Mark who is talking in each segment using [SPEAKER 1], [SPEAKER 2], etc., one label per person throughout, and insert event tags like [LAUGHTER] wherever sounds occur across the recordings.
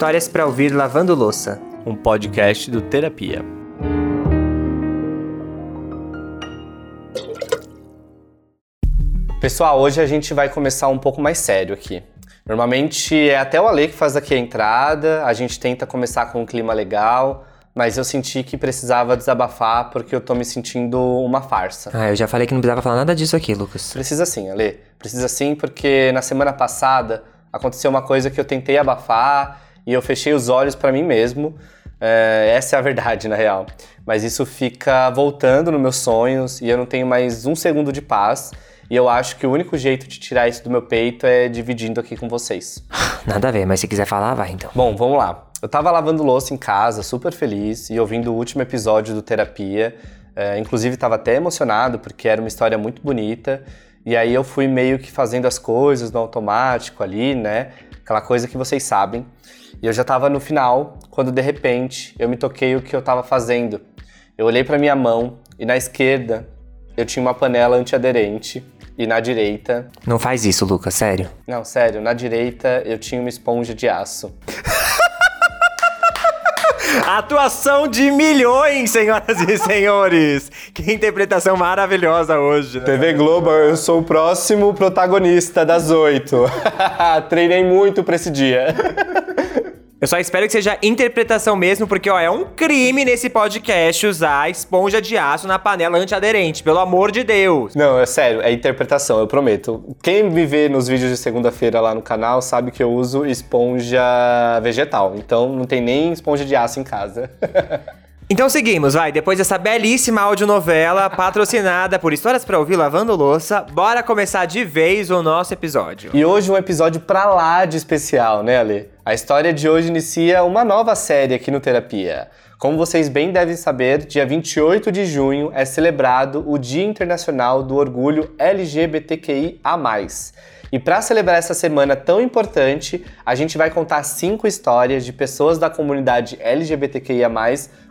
[SPEAKER 1] Histórias para ouvir lavando louça,
[SPEAKER 2] um podcast do Terapia. Pessoal, hoje a gente vai começar um pouco mais sério aqui. Normalmente é até o Ale que faz aqui a entrada, a gente tenta começar com um clima legal, mas eu senti que precisava desabafar porque eu tô me sentindo uma farsa.
[SPEAKER 1] Ah, eu já falei que não precisava falar nada disso aqui, Lucas.
[SPEAKER 2] Precisa sim, Ale. Precisa sim porque na semana passada aconteceu uma coisa que eu tentei abafar e eu fechei os olhos para mim mesmo. É, essa é a verdade, na real. Mas isso fica voltando nos meus sonhos e eu não tenho mais um segundo de paz. E eu acho que o único jeito de tirar isso do meu peito é dividindo aqui com vocês. [LAUGHS]
[SPEAKER 1] Nada a ver, mas se quiser falar, vai então.
[SPEAKER 2] Bom, vamos lá. Eu tava lavando louça em casa, super feliz, e ouvindo o último episódio do Terapia. É, inclusive, tava até emocionado, porque era uma história muito bonita. E aí eu fui meio que fazendo as coisas no automático ali, né? Aquela coisa que vocês sabem. E eu já tava no final, quando de repente eu me toquei o que eu tava fazendo. Eu olhei para minha mão e na esquerda eu tinha uma panela antiaderente e na direita.
[SPEAKER 1] Não faz isso, Lucas, sério.
[SPEAKER 2] Não, sério, na direita eu tinha uma esponja de aço.
[SPEAKER 1] Atuação de milhões, senhoras e senhores! Que interpretação maravilhosa hoje.
[SPEAKER 2] Né? TV Globo, eu sou o próximo protagonista das oito. [LAUGHS] Treinei muito pra esse dia.
[SPEAKER 1] Eu só espero que seja interpretação mesmo, porque ó, é um crime nesse podcast usar esponja de aço na panela antiaderente, pelo amor de Deus.
[SPEAKER 2] Não, é sério, é interpretação, eu prometo. Quem me vê nos vídeos de segunda-feira lá no canal sabe que eu uso esponja vegetal, então não tem nem esponja de aço em casa. [LAUGHS]
[SPEAKER 1] Então seguimos, vai. Depois dessa belíssima audionovela patrocinada por Histórias para Ouvir Lavando Louça, bora começar de vez o nosso episódio.
[SPEAKER 2] E hoje um episódio pra lá de especial, né, Ale? A história de hoje inicia uma nova série aqui no Terapia. Como vocês bem devem saber, dia 28 de junho é celebrado o Dia Internacional do Orgulho LGBTQIA+. E para celebrar essa semana tão importante, a gente vai contar cinco histórias de pessoas da comunidade LGBTQIA+,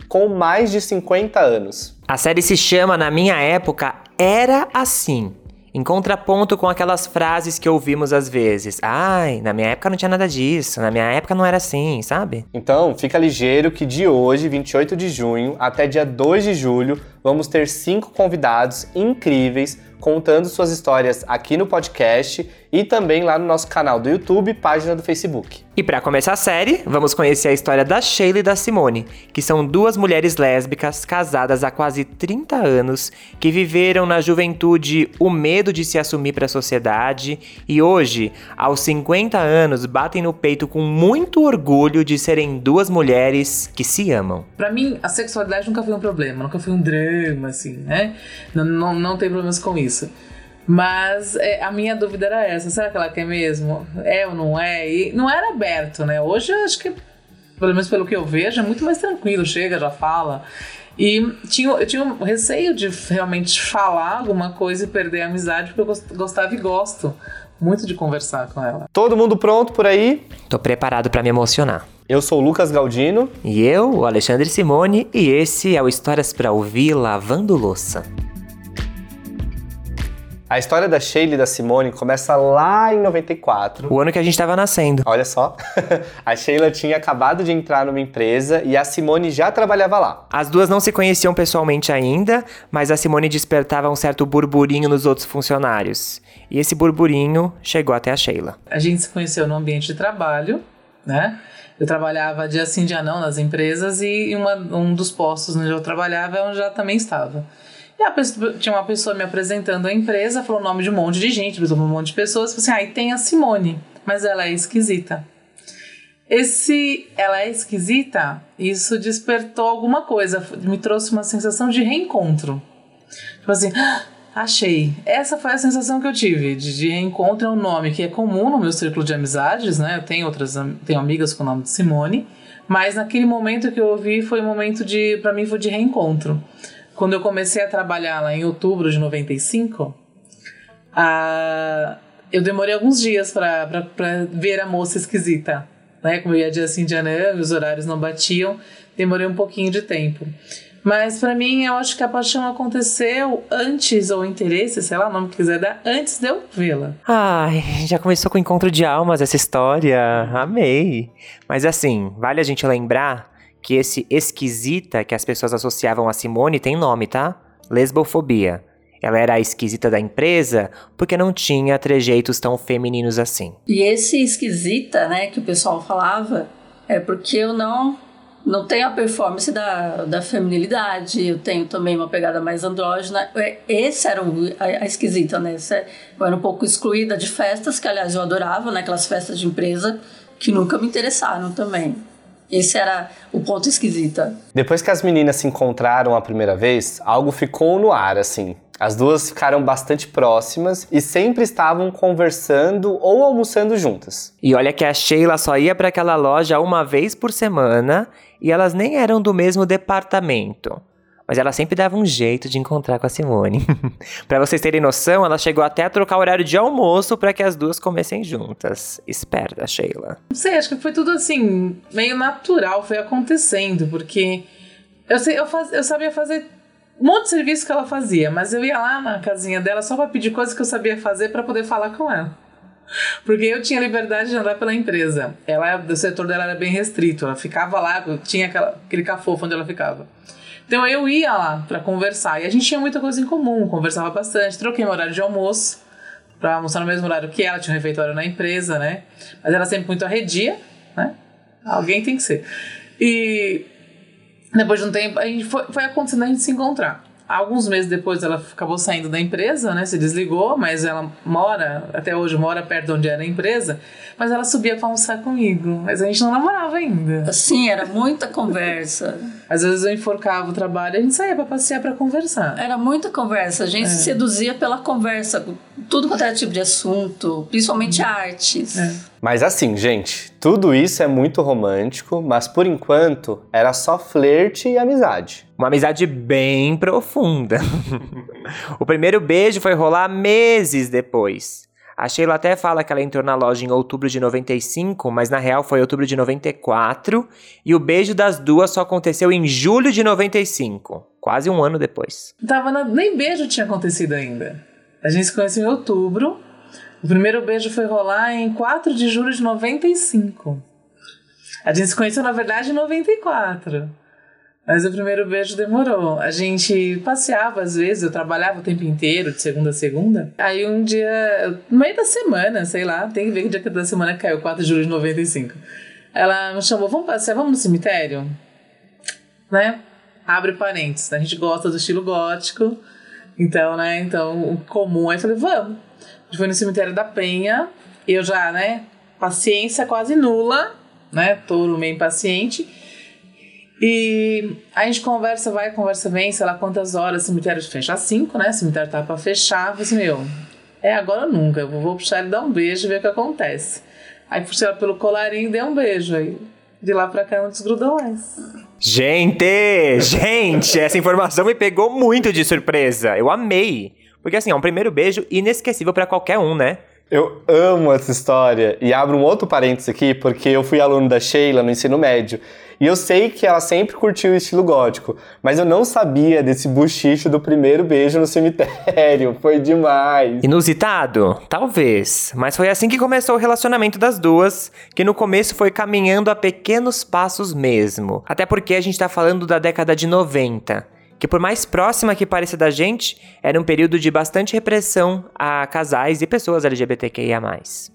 [SPEAKER 2] com mais de 50 anos.
[SPEAKER 1] A série se chama Na Minha Época Era Assim. Em contraponto com aquelas frases que ouvimos às vezes. Ai, na minha época não tinha nada disso, na minha época não era assim, sabe?
[SPEAKER 2] Então, fica ligeiro que de hoje, 28 de junho, até dia 2 de julho, vamos ter cinco convidados incríveis contando suas histórias aqui no podcast e também lá no nosso canal do YouTube página do Facebook.
[SPEAKER 1] E para começar a série, vamos conhecer a história da Sheila e da Simone, que são duas mulheres lésbicas casadas há quase 30 anos, que viveram na juventude o medo de se assumir para a sociedade e hoje, aos 50 anos, batem no peito com muito orgulho de serem duas mulheres que se amam.
[SPEAKER 3] Para mim, a sexualidade nunca foi um problema, nunca foi um drama assim, né? Não, não, não tem problemas com isso. Mas é, a minha dúvida era essa: será que ela quer mesmo? É ou não é? E não era aberto, né? Hoje eu acho que, pelo menos pelo que eu vejo, é muito mais tranquilo, chega, já fala. E tinha, eu tinha um receio de realmente falar alguma coisa e perder a amizade, porque eu gostava e gosto muito de conversar com ela.
[SPEAKER 2] Todo mundo pronto por aí?
[SPEAKER 1] Tô preparado para me emocionar.
[SPEAKER 2] Eu sou o Lucas Galdino.
[SPEAKER 1] E eu, o Alexandre Simone, e esse é o Histórias para Ouvir Lavando Louça.
[SPEAKER 2] A história da Sheila e da Simone começa lá em 94.
[SPEAKER 1] O ano que a gente estava nascendo.
[SPEAKER 2] Olha só. [LAUGHS] a Sheila tinha acabado de entrar numa empresa e a Simone já trabalhava lá.
[SPEAKER 1] As duas não se conheciam pessoalmente ainda, mas a Simone despertava um certo burburinho nos outros funcionários. E esse burburinho chegou até a Sheila.
[SPEAKER 3] A gente se conheceu no ambiente de trabalho, né? Eu trabalhava dia sim, dia não nas empresas e uma, um dos postos onde eu trabalhava é onde já também estava. E pessoa, tinha uma pessoa me apresentando a empresa, falou o nome de um monte de gente, apresentou um monte de pessoas, falou assim, ah, e tem a Simone, mas ela é esquisita. Esse ela é esquisita, isso despertou alguma coisa, me trouxe uma sensação de reencontro. Tipo assim, ah, achei. Essa foi a sensação que eu tive de, de reencontro, é um nome que é comum no meu círculo de amizades, né? Eu tenho outras, tenho amigas com o nome de Simone, mas naquele momento que eu ouvi foi um momento de, para mim foi de reencontro quando eu comecei a trabalhar lá em outubro de 95, a, eu demorei alguns dias para ver a moça esquisita. Né? Como eu ia dia sim, dia não, os horários não batiam, demorei um pouquinho de tempo. Mas para mim, eu acho que a paixão aconteceu antes, ou interesse, sei lá o nome que quiser dar, antes de eu vê-la.
[SPEAKER 1] Ai, já começou com o encontro de almas essa história. Amei. Mas assim, vale a gente lembrar que esse esquisita que as pessoas associavam a Simone tem nome, tá? Lesbofobia. Ela era a esquisita da empresa porque não tinha trejeitos tão femininos assim.
[SPEAKER 4] E esse esquisita, né, que o pessoal falava, é porque eu não não tenho a performance da, da feminilidade, eu tenho também uma pegada mais andrógena. É, esse era o, a, a esquisita, né? Esse, eu era um pouco excluída de festas, que aliás eu adorava, né? Aquelas festas de empresa que nunca me interessaram também. Esse era o ponto esquisita.
[SPEAKER 2] Depois que as meninas se encontraram a primeira vez, algo ficou no ar, assim. As duas ficaram bastante próximas e sempre estavam conversando ou almoçando juntas.
[SPEAKER 1] E olha que a Sheila só ia para aquela loja uma vez por semana e elas nem eram do mesmo departamento. Mas ela sempre dava um jeito de encontrar com a Simone. [LAUGHS] para vocês terem noção, ela chegou até a trocar o horário de almoço para que as duas comessem juntas. Esperta, Sheila.
[SPEAKER 3] Não sei, acho que foi tudo assim, meio natural, foi acontecendo, porque eu, sei, eu, faz, eu sabia fazer um monte de serviço que ela fazia, mas eu ia lá na casinha dela só para pedir coisas que eu sabia fazer para poder falar com ela. Porque eu tinha liberdade de andar pela empresa. Ela, o setor dela era bem restrito. Ela ficava lá, tinha aquela, aquele cafofo onde ela ficava. Então eu ia lá para conversar. E a gente tinha muita coisa em comum, conversava bastante. Troquei meu horário de almoço para almoçar no mesmo horário que ela. Tinha um refeitório na empresa, né? Mas era sempre muito arredia, né? Alguém tem que ser. E depois de um tempo, a gente foi, foi acontecendo a gente se encontrar. Alguns meses depois ela acabou saindo da empresa, né? Se desligou, mas ela mora, até hoje mora perto de onde era a empresa. Mas ela subia pra almoçar comigo. Mas a gente não namorava ainda.
[SPEAKER 4] Sim, era muita conversa.
[SPEAKER 3] Às vezes eu enforcava o trabalho e a gente saía pra passear pra conversar.
[SPEAKER 4] Era muita conversa. A gente é. se seduzia pela conversa. Tudo quanto era tipo de assunto, principalmente artes.
[SPEAKER 2] É. Mas assim, gente, tudo isso é muito romântico, mas por enquanto era só flerte e amizade.
[SPEAKER 1] Uma amizade bem profunda. [LAUGHS] o primeiro beijo foi rolar meses depois. A Sheila até fala que ela entrou na loja em outubro de 95, mas na real foi outubro de 94, e o beijo das duas só aconteceu em julho de 95, quase um ano depois.
[SPEAKER 3] Tava na... Nem beijo tinha acontecido ainda. A gente se conheceu em outubro, o primeiro beijo foi rolar em 4 de julho de 95. A gente se conheceu, na verdade, em 94. Mas o primeiro beijo demorou. A gente passeava às vezes, eu trabalhava o tempo inteiro, de segunda a segunda. Aí um dia, no meio da semana, sei lá, tem que ver que dia da semana caiu, 4 de julho de 95. Ela me chamou, vamos passear, vamos no cemitério? Né? Abre parênteses, a gente gosta do estilo gótico. Então, né, então, o comum. Aí eu falei, vamos gente foi no cemitério da Penha. Eu já, né? Paciência quase nula, né? Touro meio impaciente. E a gente conversa, vai, conversa vem, sei lá quantas horas, o cemitério fecha às 5, né? O cemitério tá pra fechar. Eu falei assim, meu, é agora ou nunca. Eu vou puxar ele dar um beijo e ver o que acontece. Aí puxei ela pelo colarinho e dei um beijo. Aí de lá pra cá não desgrudou mais.
[SPEAKER 1] Gente, gente, essa informação me pegou muito de surpresa. Eu amei. Porque assim, é um primeiro beijo inesquecível para qualquer um, né?
[SPEAKER 2] Eu amo essa história. E abro um outro parênteses aqui, porque eu fui aluno da Sheila no ensino médio. E eu sei que ela sempre curtiu o estilo gótico, mas eu não sabia desse buchicho do primeiro beijo no cemitério. [LAUGHS] Foi demais.
[SPEAKER 1] Inusitado? Talvez. Mas foi assim que começou o relacionamento das duas, que no começo foi caminhando a pequenos passos mesmo. Até porque a gente tá falando da década de 90 que por mais próxima que pareça da gente, era um período de bastante repressão a casais e pessoas LGBTQIA+.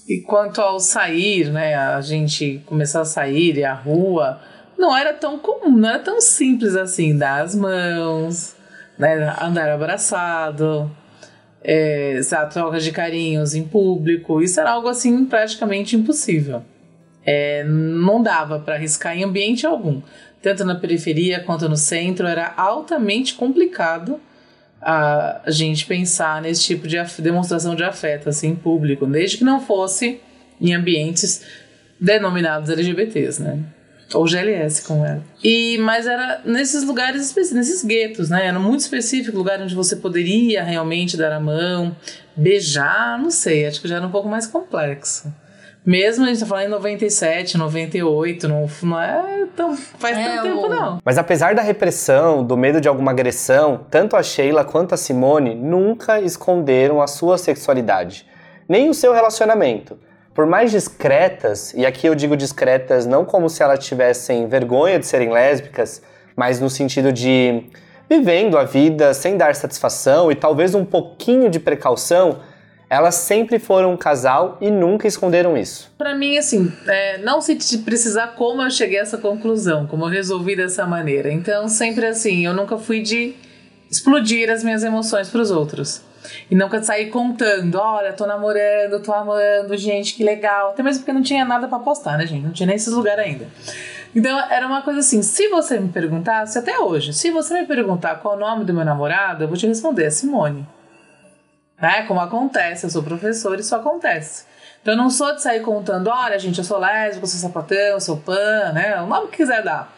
[SPEAKER 3] E quanto ao sair, né, a gente começar a sair e a rua, não era tão comum, não era tão simples assim, dar as mãos, né, andar abraçado, é, sabe, troca de carinhos em público, isso era algo assim praticamente impossível. É, não dava para arriscar em ambiente algum tanto na periferia quanto no centro, era altamente complicado a gente pensar nesse tipo de demonstração de afeto assim, em público, desde que não fosse em ambientes denominados LGBTs, né? Ou GLS, como era. E, mas era nesses lugares específicos, nesses guetos, né? Era muito específico, lugar onde você poderia realmente dar a mão, beijar, não sei, acho que já era um pouco mais complexo. Mesmo a gente tá falando em 97, 98, não, não é tão. faz
[SPEAKER 4] É,
[SPEAKER 3] tanto tempo,
[SPEAKER 4] o-
[SPEAKER 3] não.
[SPEAKER 2] Mas apesar da repressão, do medo de alguma agressão, tanto a Sheila quanto a Simone nunca esconderam a sua sexualidade, nem o seu relacionamento. Por mais discretas, e aqui eu digo discretas não como se elas tivessem vergonha de serem lésbicas, mas no sentido de vivendo a vida sem dar satisfação e talvez um pouquinho de precaução, elas sempre foram um casal e nunca esconderam isso.
[SPEAKER 3] Pra mim, assim, é, não se precisar como eu cheguei a essa conclusão, como eu resolvi dessa maneira. Então, sempre assim, eu nunca fui de explodir as minhas emoções pros outros. E nunca sair contando, olha, tô namorando, tô amando, gente, que legal. Até mesmo porque não tinha nada pra postar, né, gente? Não tinha nem esses lugares ainda. Então, era uma coisa assim, se você me perguntasse, até hoje, se você me perguntar qual o nome do meu namorado, eu vou te responder, é Simone. Né? Como acontece, eu sou professor, isso acontece. Então eu não sou de sair contando, olha, gente, eu sou lésbico, eu sou sapatão, eu sou pan, né? O nome que quiser dar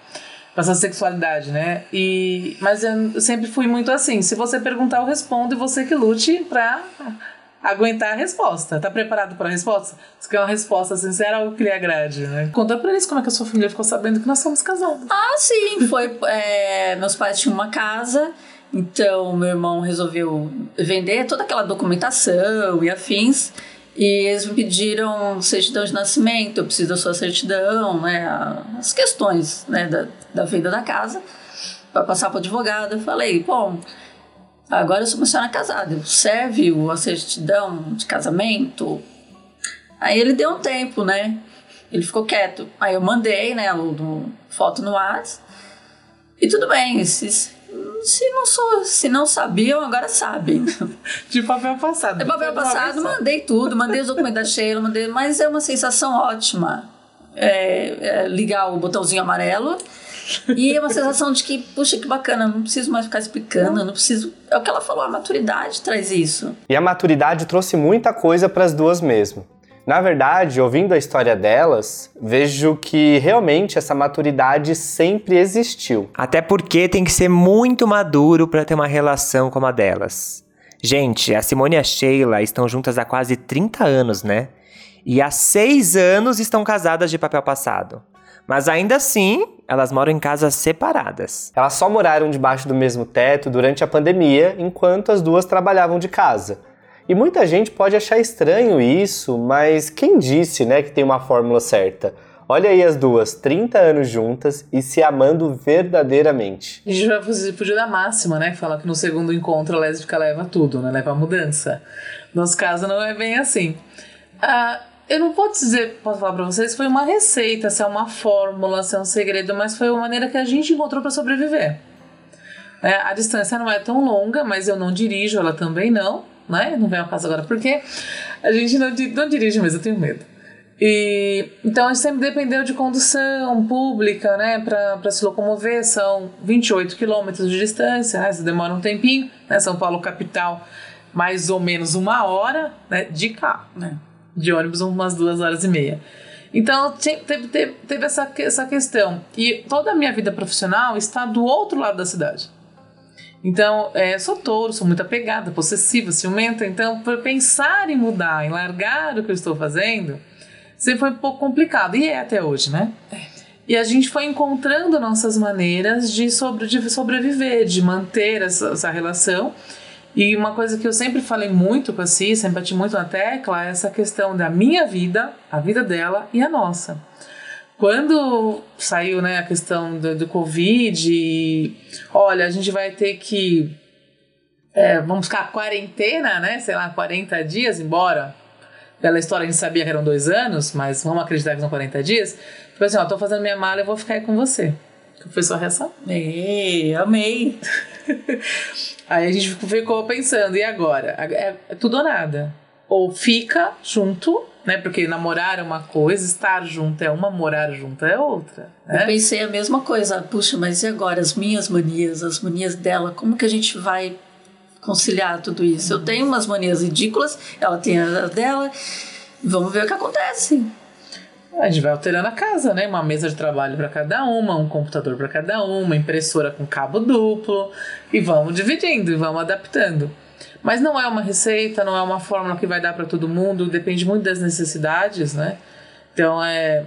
[SPEAKER 3] pra essa sexualidade, né? E, mas eu sempre fui muito assim, se você perguntar, eu respondo e você que lute pra aguentar a resposta. Tá preparado para a resposta? Você quer uma resposta sincera ou que lhe agrade, né? Conta pra eles como é que a sua família ficou sabendo que nós somos casados.
[SPEAKER 4] Ah, sim, foi. é, meus pais tinham uma casa, então meu irmão resolveu vender toda aquela documentação e afins. E eles me pediram certidão de nascimento, eu preciso da sua certidão, né? As questões né, da, da venda da casa, para passar para o advogado. Eu falei, bom, agora eu sou uma senhora casada, serve a certidão de casamento? Aí ele deu um tempo, né? Ele ficou quieto. Aí eu mandei, né, foto no WhatsApp. E tudo bem, se, se, não, sou, se não sabiam, agora sabem. [LAUGHS]
[SPEAKER 3] De papel passado.
[SPEAKER 4] É papel
[SPEAKER 3] de uma
[SPEAKER 4] passado, mandei tudo, mandei os documentos da Sheila, mandei, mas é uma sensação ótima. É, é ligar o botãozinho amarelo e é uma sensação de que, puxa, que bacana, não preciso mais ficar explicando, não preciso. É o que ela falou, a maturidade traz isso.
[SPEAKER 2] E a maturidade trouxe muita coisa para as duas mesmo. Na verdade, ouvindo a história delas, vejo que realmente essa maturidade sempre existiu.
[SPEAKER 1] Até porque tem que ser muito maduro pra ter uma relação como a delas. Gente, a Simone e a Sheila estão juntas há quase 30 anos, né? E há 6 anos estão casadas de papel passado. Mas ainda assim, elas moram em casas separadas.
[SPEAKER 2] Elas só moraram debaixo do mesmo teto durante a pandemia, enquanto as duas trabalhavam de casa. E muita gente pode achar estranho isso, mas quem disse, né, que tem uma fórmula certa? Olha aí as duas, 30 anos juntas e se amando verdadeiramente.
[SPEAKER 3] A gente fugir fugir da máxima, né? Fala que no segundo encontro a lésbica leva tudo, né? Leva a mudança. No nosso caso não é bem assim. Ah, eu não vou dizer, posso falar pra vocês, foi uma receita, se é uma fórmula, se é um segredo, mas foi uma maneira que a gente encontrou pra sobreviver. É, a distância não é tão longa, mas eu não dirijo, ela também não, né? Não vem ao caso agora, porque a gente não, não dirige mesmo, eu tenho medo. E então a gente sempre dependeu de condução pública, né, pra se locomover. São 28 quilômetros de distância, né? Isso demora um tempinho, né? São Paulo capital, mais ou menos uma hora, né, de carro, né? De ônibus, umas duas horas e meia. Então teve, teve, teve essa, essa questão. E toda a minha vida profissional está do outro lado da cidade. Então, é, sou touro, sou muito apegada, possessiva, ciumenta. Então, por pensar em mudar, em largar o que eu estou fazendo, sempre foi um pouco complicado. E é até hoje, né? E a gente foi encontrando nossas maneiras de, sobre, de sobreviver, de manter essa, essa relação. E uma coisa que eu sempre falei muito com a Cis, sempre bati muito na tecla, é essa questão da minha vida, a vida dela e a nossa. Quando saiu né, a questão do, do Covid, e, olha, a gente vai ter que. é, vamos ficar quarentena, né? Sei lá, 40 dias, embora pela história a gente sabia que eram dois anos, mas vamos acreditar que são 40 dias. Tipo assim, ó, tô fazendo minha mala e vou ficar aí com você. Que foi sua reação?
[SPEAKER 4] Ei, amei. [LAUGHS]
[SPEAKER 3] Aí a gente ficou pensando, e agora? É, é tudo ou nada. Ou fica junto, né? Porque namorar é uma coisa, estar junto é uma, morar junto é outra.
[SPEAKER 4] Eu
[SPEAKER 3] Né?
[SPEAKER 4] pensei a mesma coisa. Puxa, mas e agora? As minhas manias, as manias dela, como que a gente vai conciliar tudo isso? Eu tenho umas manias ridículas, ela tem as dela. Vamos ver o que acontece.
[SPEAKER 3] A gente vai alterando a casa, né? Uma mesa de trabalho para cada uma, um computador para cada uma, impressora com cabo duplo. E vamos dividindo e vamos adaptando. Mas não é uma receita, não é uma fórmula que vai dar para todo mundo, depende muito das necessidades, né? Então é.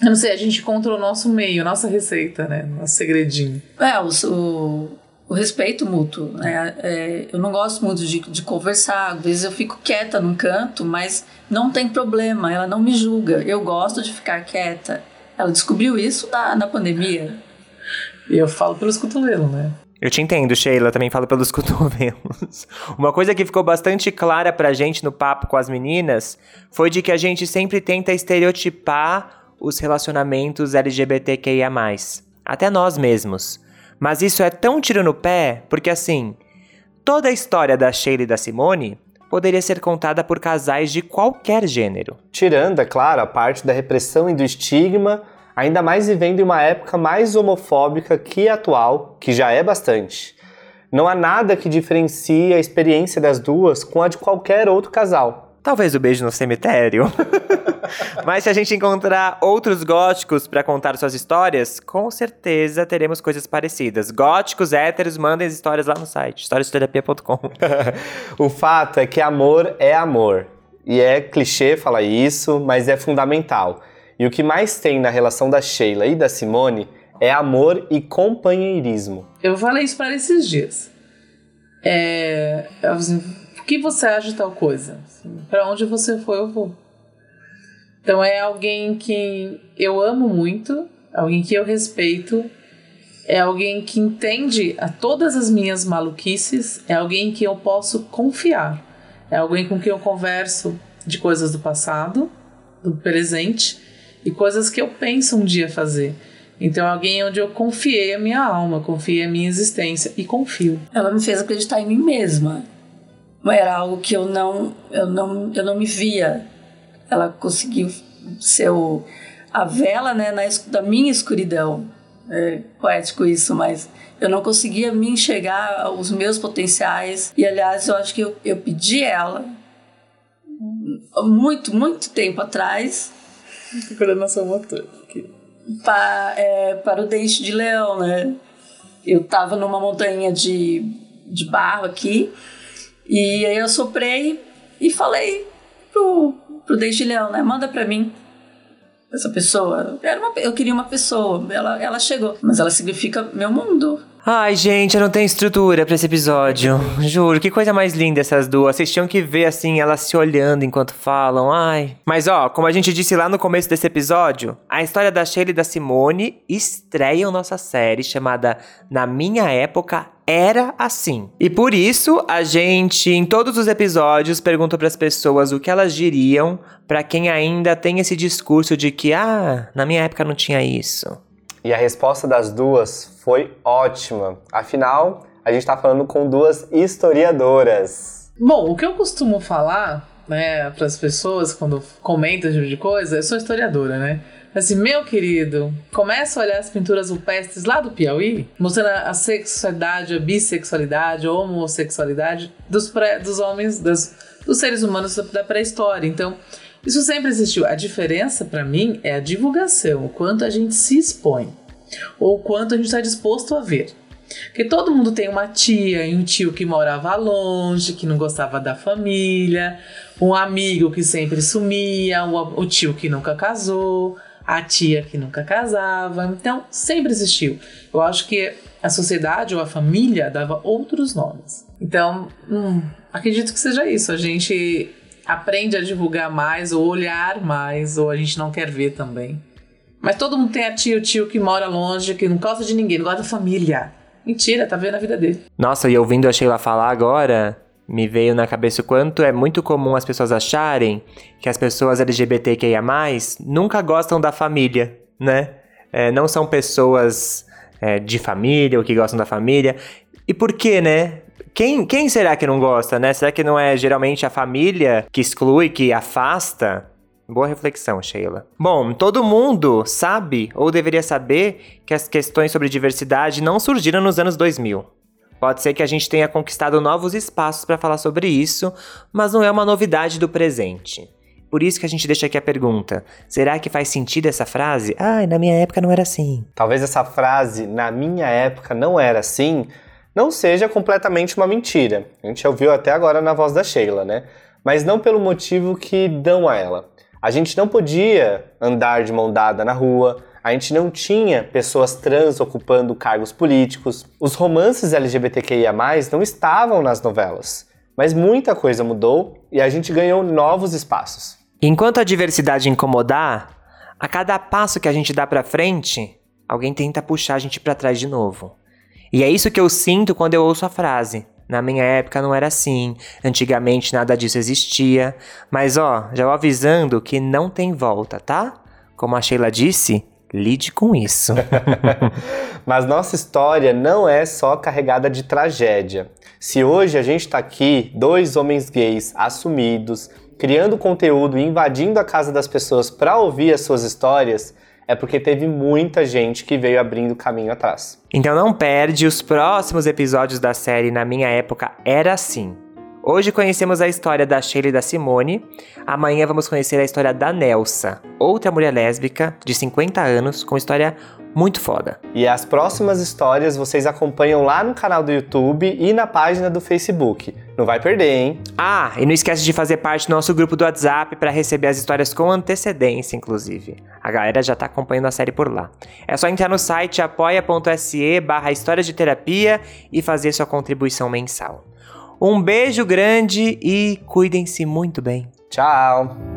[SPEAKER 3] Eu não sei, a gente encontra o nosso meio, nossa receita, né? Nosso segredinho.
[SPEAKER 4] É, o, o, o respeito mútuo, né? É, eu não gosto muito de, de conversar, às vezes eu fico quieta num canto, mas não tem problema, ela não me julga. Eu gosto de ficar quieta. Ela descobriu isso na, na pandemia.
[SPEAKER 3] E eu falo pelos cotovelos, né?
[SPEAKER 1] Eu te entendo, Sheila, também falo pelos [LAUGHS] cotovelos. Uma coisa que ficou bastante clara pra gente no papo com as meninas foi de que a gente sempre tenta estereotipar os relacionamentos LGBTQIA. Até nós mesmos. Mas isso é tão tiro no pé, porque assim, toda a história da Sheila e da Simone poderia ser contada por casais de qualquer gênero.
[SPEAKER 2] Tirando, é claro, a parte da repressão e do estigma ainda mais vivendo em uma época mais homofóbica que a atual, que já é bastante. Não há nada que diferencie a experiência das duas com a de qualquer outro casal.
[SPEAKER 1] Talvez o beijo no cemitério. [LAUGHS] Mas se a gente encontrar outros góticos para contar suas histórias, com certeza teremos coisas parecidas. Góticos, héteros, mandem as histórias lá no site, historiasterapia.com. [LAUGHS]
[SPEAKER 2] o fato é que amor é amor. E é clichê falar isso, mas é fundamental. E o que mais tem na relação da Sheila e da Simone é amor e companheirismo.
[SPEAKER 3] Eu falei isso para esses dias. É, assim, o que você acha de tal coisa? Para onde você foi, eu vou. Então é alguém que eu amo muito, alguém que eu respeito, é alguém que entende a todas as minhas maluquices, é alguém que eu posso confiar, é alguém com quem eu converso de coisas do passado, do presente e coisas que eu penso um dia fazer. Então, é alguém onde eu confiei a minha alma, confiei a minha existência e confio.
[SPEAKER 4] Ela me fez acreditar em mim mesma. Era algo que eu não, eu não, eu não me via. Ela conseguiu ser o, a vela né, na, da minha escuridão. É poético isso, mas eu não conseguia me enxergar os meus potenciais. E aliás, eu acho que eu, eu pedi ela muito, muito tempo atrás [LAUGHS]
[SPEAKER 3] Coordenação motor.
[SPEAKER 4] Pa, é, para o dente de leão, né? Eu tava numa montanha de, de barro aqui, e aí eu soprei e falei pro, pro dente de leão, né? Manda pra mim essa pessoa. Era uma, eu queria uma pessoa, ela, ela chegou, mas ela significa meu mundo.
[SPEAKER 1] Ai, gente, eu não tenho estrutura para esse episódio. Juro, que coisa mais linda essas duas. Vocês tinham que ver, assim, elas se olhando enquanto falam. Ai. Mas, ó, como a gente disse lá no começo desse episódio, a história da Sheila e da Simone estreiam nossa série chamada Na Minha Época era assim. E por isso, a gente, em todos os episódios, pergunta para as pessoas o que elas diriam para quem ainda tem esse discurso de que, ah, na minha época não tinha isso.
[SPEAKER 2] E a resposta das duas foi ótima. Afinal, a gente está falando com duas historiadoras.
[SPEAKER 3] Bom, o que eu costumo falar, né, para as pessoas quando comentam esse tipo de coisa, eu sou historiadora, né? Assim, meu querido, começa a olhar as pinturas rupestres lá do Piauí, mostrando a sexualidade, a bissexualidade, a homossexualidade dos, pré, dos homens, dos, dos seres humanos da pré-história. Então, isso sempre existiu. A diferença para mim é a divulgação, o quanto a gente se expõe, ou o quanto a gente está disposto a ver. Porque todo mundo tem uma tia e um tio que morava longe, que não gostava da família, um amigo que sempre sumia, o, o tio que nunca casou, a tia que nunca casava. Então, sempre existiu. Eu acho que a sociedade ou a família dava outros nomes. Então, hum, acredito que seja isso. A gente aprende a divulgar mais, ou olhar mais, ou a gente não quer ver também. Mas todo mundo tem a tia, o tio que mora longe, que não gosta de ninguém, não gosta da família. Mentira, tá vendo a vida dele.
[SPEAKER 1] Nossa, e ouvindo a Sheila falar agora, me veio na cabeça o quanto é muito comum as pessoas acharem que as pessoas LGBTQIA+, nunca gostam da família, né? É, não são pessoas é, de família ou que gostam da família. E por quê, né? Quem, quem será que não gosta, né? Será que não é geralmente a família que exclui, que afasta? Boa reflexão, Sheila. Bom, todo mundo sabe, ou deveria saber, que as questões sobre diversidade não surgiram nos anos 2000. Pode ser que a gente tenha conquistado novos espaços para falar sobre isso, mas não é uma novidade do presente. Por isso que a gente deixa aqui a pergunta: será que faz sentido essa frase? Ai, na minha época não era assim.
[SPEAKER 2] Talvez essa frase, na minha época não era assim, não seja completamente uma mentira. A gente ouviu até agora na voz da Sheila, né? Mas não pelo motivo que dão a ela. A gente não podia andar de mão dada na rua, a gente não tinha pessoas trans ocupando cargos políticos, os romances LGBTQIA não estavam nas novelas. Mas muita coisa mudou e a gente ganhou novos espaços.
[SPEAKER 1] Enquanto a diversidade incomodar, a cada passo que a gente dá para frente, alguém tenta puxar a gente para trás de novo. E é isso que eu sinto quando eu ouço a frase. Na minha época não era assim, antigamente nada disso existia, mas ó, já vou avisando que não tem volta, tá? Como a Sheila disse, lide com isso. [LAUGHS]
[SPEAKER 2] mas nossa história não é só carregada de tragédia. Se hoje a gente está aqui, dois homens gays assumidos, criando conteúdo e invadindo a casa das pessoas para ouvir as suas histórias, é porque teve muita gente que veio abrindo caminho atrás.
[SPEAKER 1] Então não perde os próximos episódios da série Na Minha Época Era Assim. Hoje conhecemos a história da Sheila e da Simone. Amanhã vamos conhecer a história da Nelsa, outra mulher lésbica de 50 anos com história muito foda.
[SPEAKER 2] E as próximas histórias vocês acompanham lá no canal do YouTube e na página do Facebook. Não vai perder, hein?
[SPEAKER 1] Ah, e não esquece de fazer parte do nosso grupo do WhatsApp para receber as histórias com antecedência, inclusive. A galera já tá acompanhando a série por lá. É só entrar no site apoia.se barra histórias de terapia e fazer sua contribuição mensal. Um beijo grande e cuidem-se muito bem.
[SPEAKER 2] Tchau!